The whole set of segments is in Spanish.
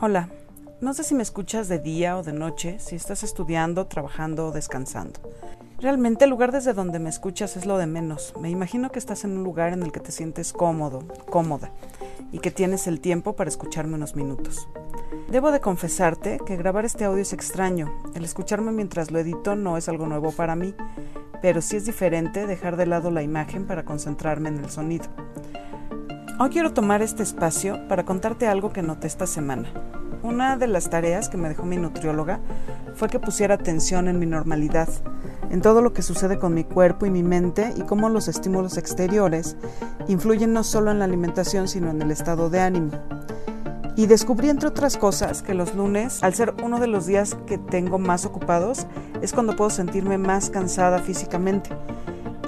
Hola, no sé si me escuchas de día o de noche, si estás estudiando, trabajando o descansando. Realmente el lugar desde donde me escuchas es lo de menos. Me imagino que estás en un lugar en el que te sientes cómodo, cómoda, y que tienes el tiempo para escucharme unos minutos. Debo de confesarte que grabar este audio es extraño. El escucharme mientras lo edito no es algo nuevo para mí, pero sí es diferente dejar de lado la imagen para concentrarme en el sonido. Hoy quiero tomar este espacio para contarte algo que noté esta semana. Una de las tareas que me dejó mi nutrióloga fue que pusiera atención en mi normalidad, en todo lo que sucede con mi cuerpo y mi mente y cómo los estímulos exteriores influyen no solo en la alimentación, sino en el estado de ánimo. Y descubrí, entre otras cosas, que los lunes, al ser uno de los días que tengo más ocupados, es cuando puedo sentirme más cansada físicamente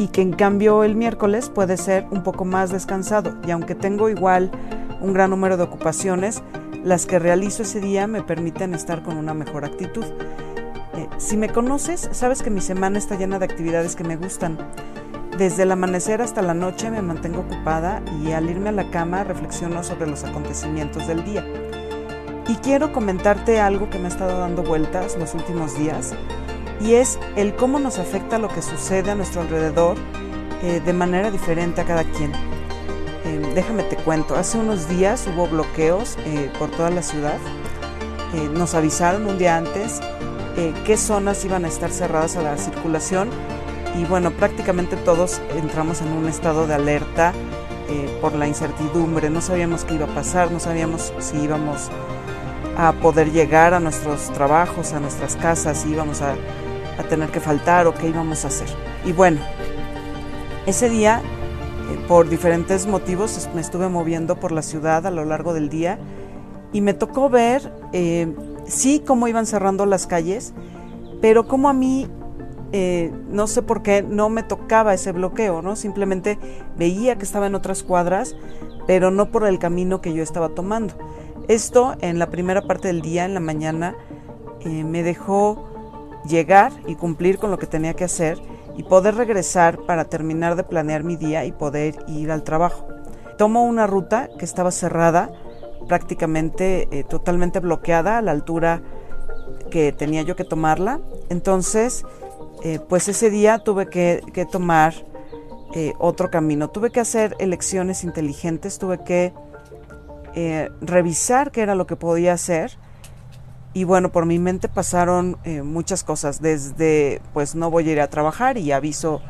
y que en cambio el miércoles puede ser un poco más descansado y aunque tengo igual un gran número de ocupaciones, las que realizo ese día me permiten estar con una mejor actitud. Eh, si me conoces, sabes que mi semana está llena de actividades que me gustan. Desde el amanecer hasta la noche me mantengo ocupada y al irme a la cama reflexiono sobre los acontecimientos del día. Y quiero comentarte algo que me ha estado dando vueltas los últimos días y es el cómo nos afecta lo que sucede a nuestro alrededor eh, de manera diferente a cada quien. Eh, déjame te cuento, hace unos días hubo bloqueos eh, por toda la ciudad. nos avisaron un día antes qué zonas iban a estar cerradas a la circulación y bueno, prácticamente todos entramos en un estado de alerta por la incertidumbre. No sabíamos qué iba a pasar, no sabíamos si íbamos a poder llegar a nuestros trabajos, a nuestras casas, si íbamos a a tener que faltar o qué íbamos a hacer. Y bueno, ese día, eh, por diferentes motivos, me estuve moviendo por la ciudad a lo largo del día y me tocó ver, eh, sí, cómo iban cerrando las calles, pero como a mí, eh, no sé por qué, no me tocaba ese bloqueo, ¿no? Simplemente veía que estaba en otras cuadras, pero no por el camino que yo estaba tomando. Esto en la primera parte del día, en la mañana, me dejó llegar y cumplir con lo que tenía que hacer y poder regresar para terminar de planear mi día y poder ir al trabajo. Tomo una ruta que estaba cerrada, prácticamente eh, totalmente bloqueada a la altura que tenía yo que tomarla. Entonces, eh, pues ese día tuve que, tomar eh, otro camino. Tuve que hacer elecciones inteligentes, tuve que revisar qué era lo que podía hacer y bueno, por mi mente pasaron eh, muchas cosas, desde pues no voy a ir a trabajar y aviso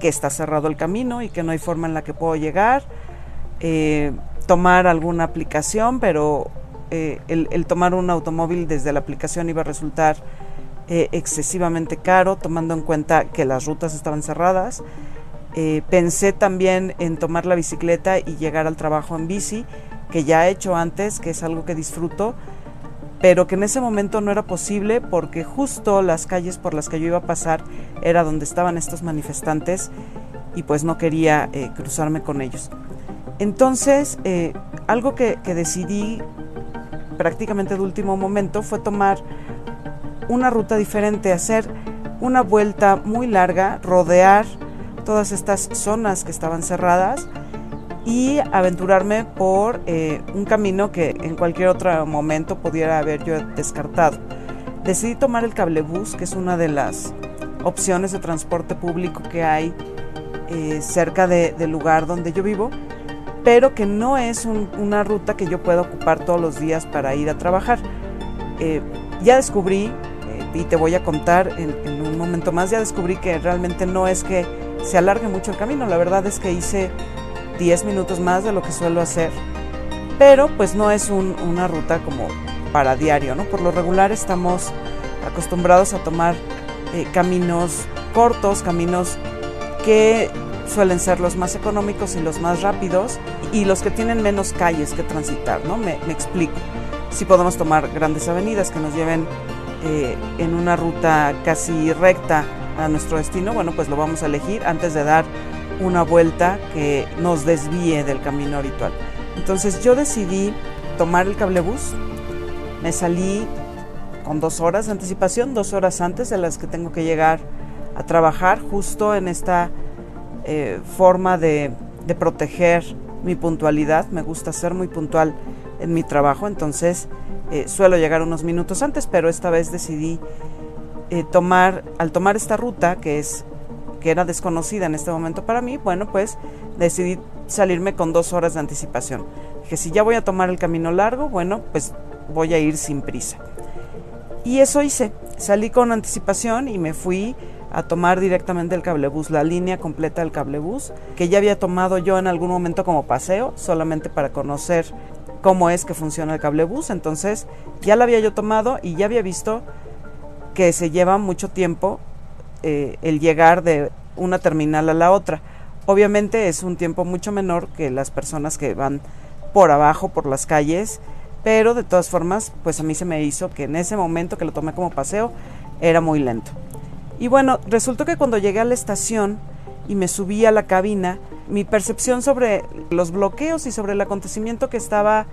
que está cerrado el camino y que no hay forma en la que puedo llegar, eh, tomar alguna aplicación, pero eh, el, tomar un automóvil desde la aplicación iba a resultar excesivamente caro, tomando en cuenta que las rutas estaban cerradas. pensé también en tomar la bicicleta y llegar al trabajo en bici, que ya he hecho antes, que es algo que disfruto pero que en ese momento no era posible porque justo las calles por las que yo iba a pasar era donde estaban estos manifestantes y pues no quería eh, cruzarme con ellos. Entonces, eh, algo que, que decidí prácticamente de último momento fue tomar una ruta diferente, hacer una vuelta muy larga, rodear todas estas zonas que estaban cerradas y aventurarme por eh, un camino que en cualquier otro momento pudiera haber yo descartado. Decidí tomar el cablebús, que es una de las opciones de transporte público que hay eh, cerca del lugar donde yo vivo, pero que no es una ruta que yo pueda ocupar todos los días para ir a trabajar. Eh, ya descubrí, y te voy a contar en un momento más, ya descubrí que realmente no es que se alargue mucho el camino, la verdad es que hice 10 minutos más de lo que suelo hacer, pero pues no es una ruta como para diario, ¿no? Por lo regular estamos acostumbrados a tomar eh, caminos cortos, caminos que suelen ser los más económicos y los más rápidos y los que tienen menos calles que transitar, ¿no? Me, explico. Si podemos tomar grandes avenidas que nos lleven eh, en una ruta casi recta a nuestro destino, bueno, pues lo vamos a elegir antes de dar una vuelta que nos desvíe del camino habitual. Entonces yo decidí tomar el cablebús, me salí con dos horas de anticipación, dos horas antes de las que tengo que llegar a trabajar, justo en esta eh, forma de, proteger mi puntualidad. Me gusta ser muy puntual en mi trabajo, entonces eh, suelo llegar unos minutos antes, pero esta vez decidí eh, tomar, al tomar esta ruta, que es que era desconocida en este momento para mí, bueno, pues decidí salirme con dos horas de anticipación. Dije, si ya voy a tomar el camino largo, bueno, pues voy a ir sin prisa. Y eso hice. Salí con anticipación y me fui a tomar directamente el cablebús, la línea completa del cablebús, que ya había tomado yo en algún momento como paseo, solamente para conocer cómo es que funciona el cablebús. Entonces ya la había yo tomado y ya había visto que se lleva mucho tiempo eh, el llegar de una terminal a la otra. Obviamente es un tiempo mucho menor que las personas que van por abajo, por las calles, pero de todas formas, pues a mí se me hizo que en ese momento que lo tomé como paseo era muy lento. Y bueno, resultó que cuando llegué a la estación y me subí a la cabina, mi percepción sobre los bloqueos y sobre el acontecimiento que estaba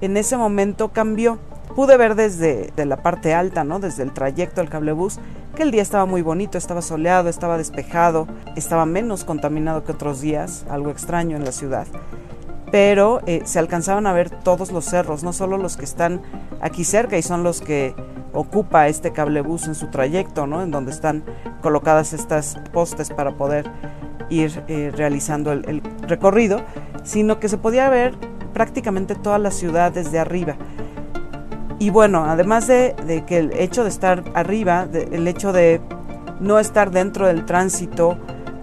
en ese momento cambió. Pude ver desde la parte alta, ¿no? Desde el trayecto del cablebús, que el día estaba muy bonito, estaba soleado, estaba despejado, estaba menos contaminado que otros días, algo extraño en la ciudad. Pero eh, se alcanzaban a ver todos los cerros, no solo los que están aquí cerca y son los que ocupa este cablebús en su trayecto, ¿no? En donde están colocadas estas postes para poder ir eh, realizando el, recorrido, sino que se podía ver prácticamente toda la ciudad desde arriba. Y bueno, además de, que el hecho de estar arriba, el hecho de no estar dentro del tránsito,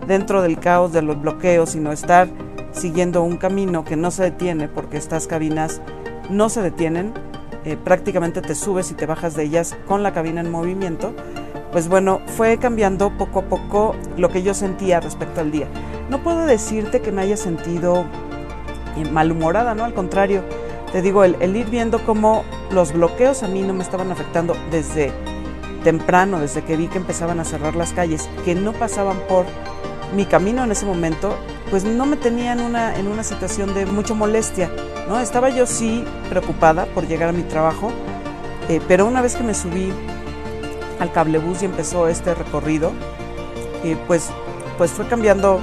dentro del caos de los bloqueos, sino estar siguiendo un camino que no se detiene porque estas cabinas no se detienen, eh, prácticamente te subes y te bajas de ellas con la cabina en movimiento, pues bueno, fue cambiando poco a poco lo que yo sentía respecto al día. No puedo decirte que me haya sentido eh, malhumorada, ¿no? Al contrario, te digo, el, el, ir viendo cómo los bloqueos a mí no me estaban afectando desde temprano, desde que vi que empezaban a cerrar las calles, que no pasaban por mi camino en ese momento, pues no me tenía en una, en una situación de mucha molestia, ¿no? Estaba yo sí preocupada por llegar a mi trabajo, eh, pero una vez que me subí al cablebús y empezó este recorrido, eh, pues, pues fue cambiando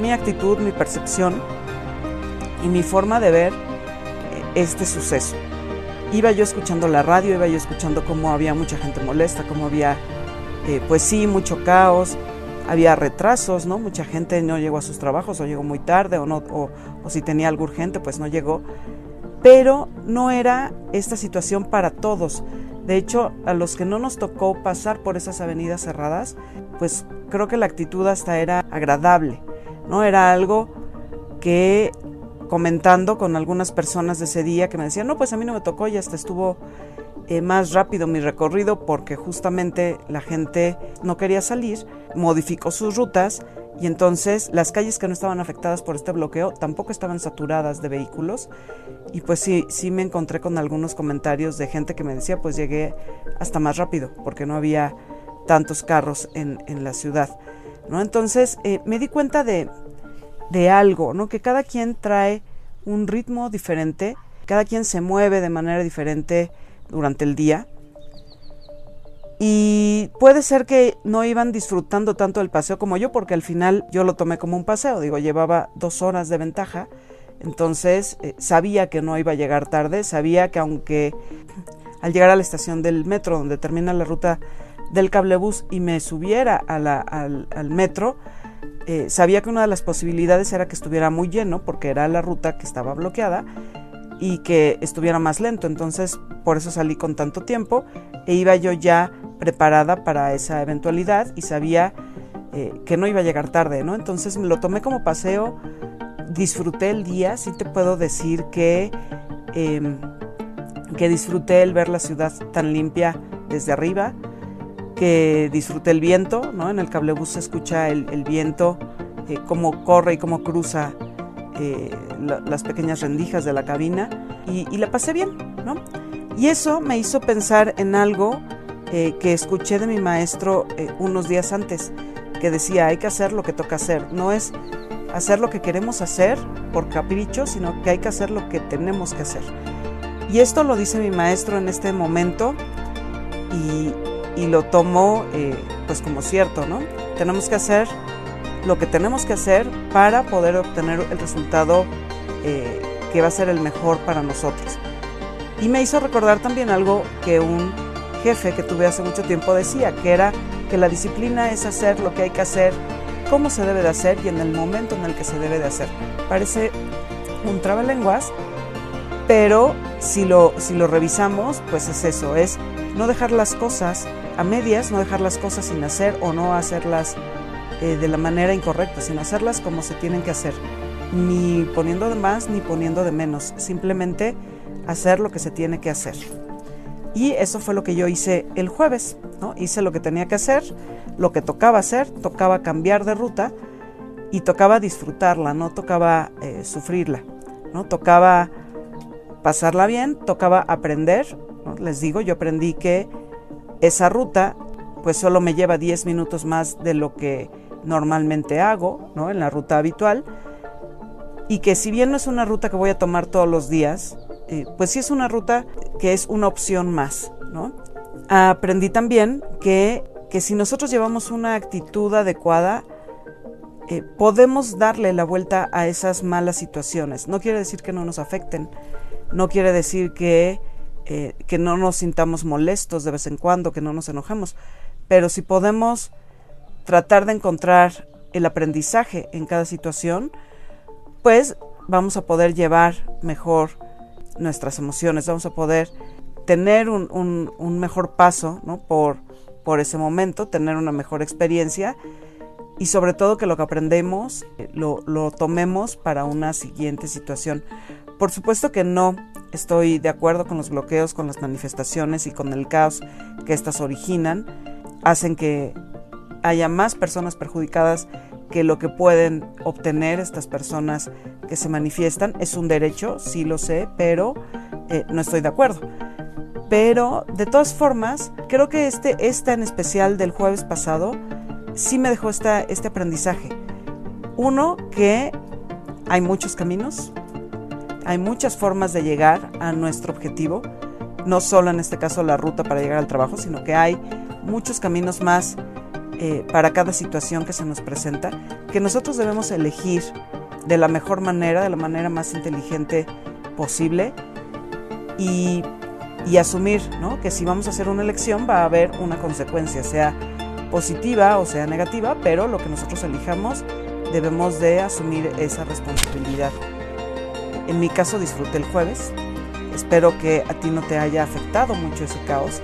mi actitud, mi percepción y mi forma de ver eh, este suceso. Iba yo escuchando la radio, iba yo escuchando cómo había mucha gente molesta, cómo había, pues sí, mucho caos, había retrasos, ¿no? Mucha gente no llegó a sus trabajos o llegó muy tarde o, no, o, si tenía algo urgente, pues no llegó. Pero no era esta situación para todos. De hecho, a los que no nos tocó pasar por esas avenidas cerradas, pues creo que la actitud hasta era agradable, ¿no? Era algo que comentando con algunas personas de ese día que me decían, no, pues a mí no me tocó y hasta estuvo eh, más rápido mi recorrido porque justamente la gente no quería salir, modificó sus rutas y entonces las calles que no estaban afectadas por este bloqueo tampoco estaban saturadas de vehículos y pues sí, sí me encontré con algunos comentarios de gente que me decía pues llegué hasta más rápido porque no había tantos carros en, en la ciudad. ¿no? Entonces eh, me di cuenta de, de algo, ¿no? que cada quien trae un ritmo diferente, cada quien se mueve de manera diferente durante el día. Y puede ser que no iban disfrutando tanto el paseo como yo, porque al final yo lo tomé como un paseo, digo, llevaba dos horas de ventaja, entonces eh, sabía que no iba a llegar tarde, sabía que aunque al llegar a la estación del metro, donde termina la ruta del cablebús, y me subiera al, metro, eh, sabía que una de las posibilidades era que estuviera muy lleno, porque era la ruta que estaba bloqueada, y que estuviera más lento. Entonces, por eso salí con tanto tiempo e iba yo ya preparada para esa eventualidad y sabía eh, que no iba a llegar tarde, ¿no? Entonces me lo tomé como paseo, disfruté el día, sí te puedo decir que, em, que disfruté el ver la ciudad tan limpia desde arriba, que disfruté el viento, ¿no? En el cablebús se escucha el, viento, eh, cómo corre y cómo cruza eh, las pequeñas rendijas de la cabina y, la pasé bien, ¿no? Y eso me hizo pensar en algo eh, que escuché de mi maestro unos días antes, que decía, hay que hacer lo que toca hacer, no es hacer lo que queremos hacer por capricho, sino que hay que hacer lo que tenemos que hacer. Y esto lo dice mi maestro en este momento y, y lo tomo pues como cierto, ¿no? Tenemos que hacer lo que tenemos que hacer para poder obtener el resultado eh, que va a ser el mejor para nosotros. Y me hizo recordar también algo que un jefe que tuve hace mucho tiempo decía, que era que la disciplina es hacer lo que hay que hacer, cómo se debe de hacer y en el momento en el que se debe de hacer. Parece un trabalenguas, pero si lo, si lo revisamos, pues es eso, es no dejar las cosas a medias, no dejar las cosas sin hacer o no hacerlas eh, de la manera incorrecta, sino hacerlas como se tienen que hacer, ni poniendo de más ni poniendo de menos, simplemente hacer lo que se tiene que hacer. Y eso fue lo que yo hice el jueves, ¿no? Hice lo que tenía que hacer, lo que tocaba hacer, tocaba cambiar de ruta y tocaba disfrutarla, no tocaba eh, sufrirla, ¿no? Tocaba pasarla bien, tocaba aprender, les digo, yo aprendí que esa ruta pues solo me lleva 10 minutos más de lo que normalmente hago, ¿no? En la ruta habitual. Y que si bien no es una ruta que voy a tomar todos los días, eh, pues sí es una ruta que es una opción más, ¿no? Aprendí también que, que si nosotros llevamos una actitud adecuada, eh, podemos darle la vuelta a esas malas situaciones. No quiere decir que no nos afecten, no quiere decir que, eh, que no nos sintamos molestos de vez en cuando, que no nos enojemos, pero si podemos tratar de encontrar el aprendizaje en cada situación, pues vamos a poder llevar mejor nuestras emociones, vamos a poder tener un, mejor paso por, por ese momento, tener una mejor experiencia y sobre todo que lo que aprendemos eh, lo, lo, tomemos para una siguiente situación. Por supuesto que no estoy de acuerdo con los bloqueos, con las manifestaciones y con el caos que éstas originan. Hacen que haya más personas perjudicadas que lo que pueden obtener estas personas que se manifiestan. Es un derecho, sí lo sé, pero eh, no estoy de acuerdo. Pero de todas formas, creo que este, esta en especial del jueves pasado sí me dejó esta, este aprendizaje. Uno, que hay muchos caminos, hay muchas formas de llegar a nuestro objetivo, no solo en este caso la ruta para llegar al trabajo, sino que hay muchos caminos más eh, para cada situación que se nos presenta, que nosotros debemos elegir de la mejor manera, de la manera más inteligente posible y, asumir que si vamos a hacer una elección va a haber una consecuencia, sea positiva o sea negativa, pero lo que nosotros elijamos debemos de asumir esa responsabilidad. En mi caso disfruté el jueves, espero que a ti no te haya afectado mucho ese caos,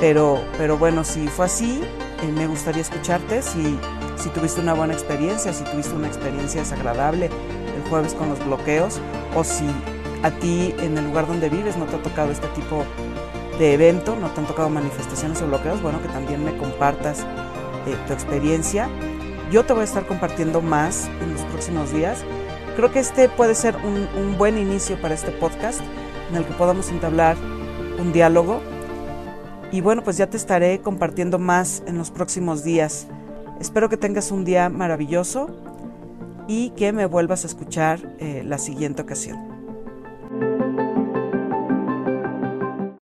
pero, pero bueno, si fue así, eh, me gustaría escucharte si, si tuviste una buena experiencia, si tuviste una experiencia desagradable el jueves con los bloqueos o si a ti en el lugar donde vives no te ha tocado este tipo de evento, no te han tocado manifestaciones o bloqueos, bueno, que también me compartas eh, tu experiencia. Yo te voy a estar compartiendo más en los próximos días. Creo que este puede ser un, un buen inicio para este podcast en el que podamos entablar un diálogo y bueno, pues ya te estaré compartiendo más en los próximos días. Espero que tengas un día maravilloso y que me vuelvas a escuchar eh, la siguiente ocasión.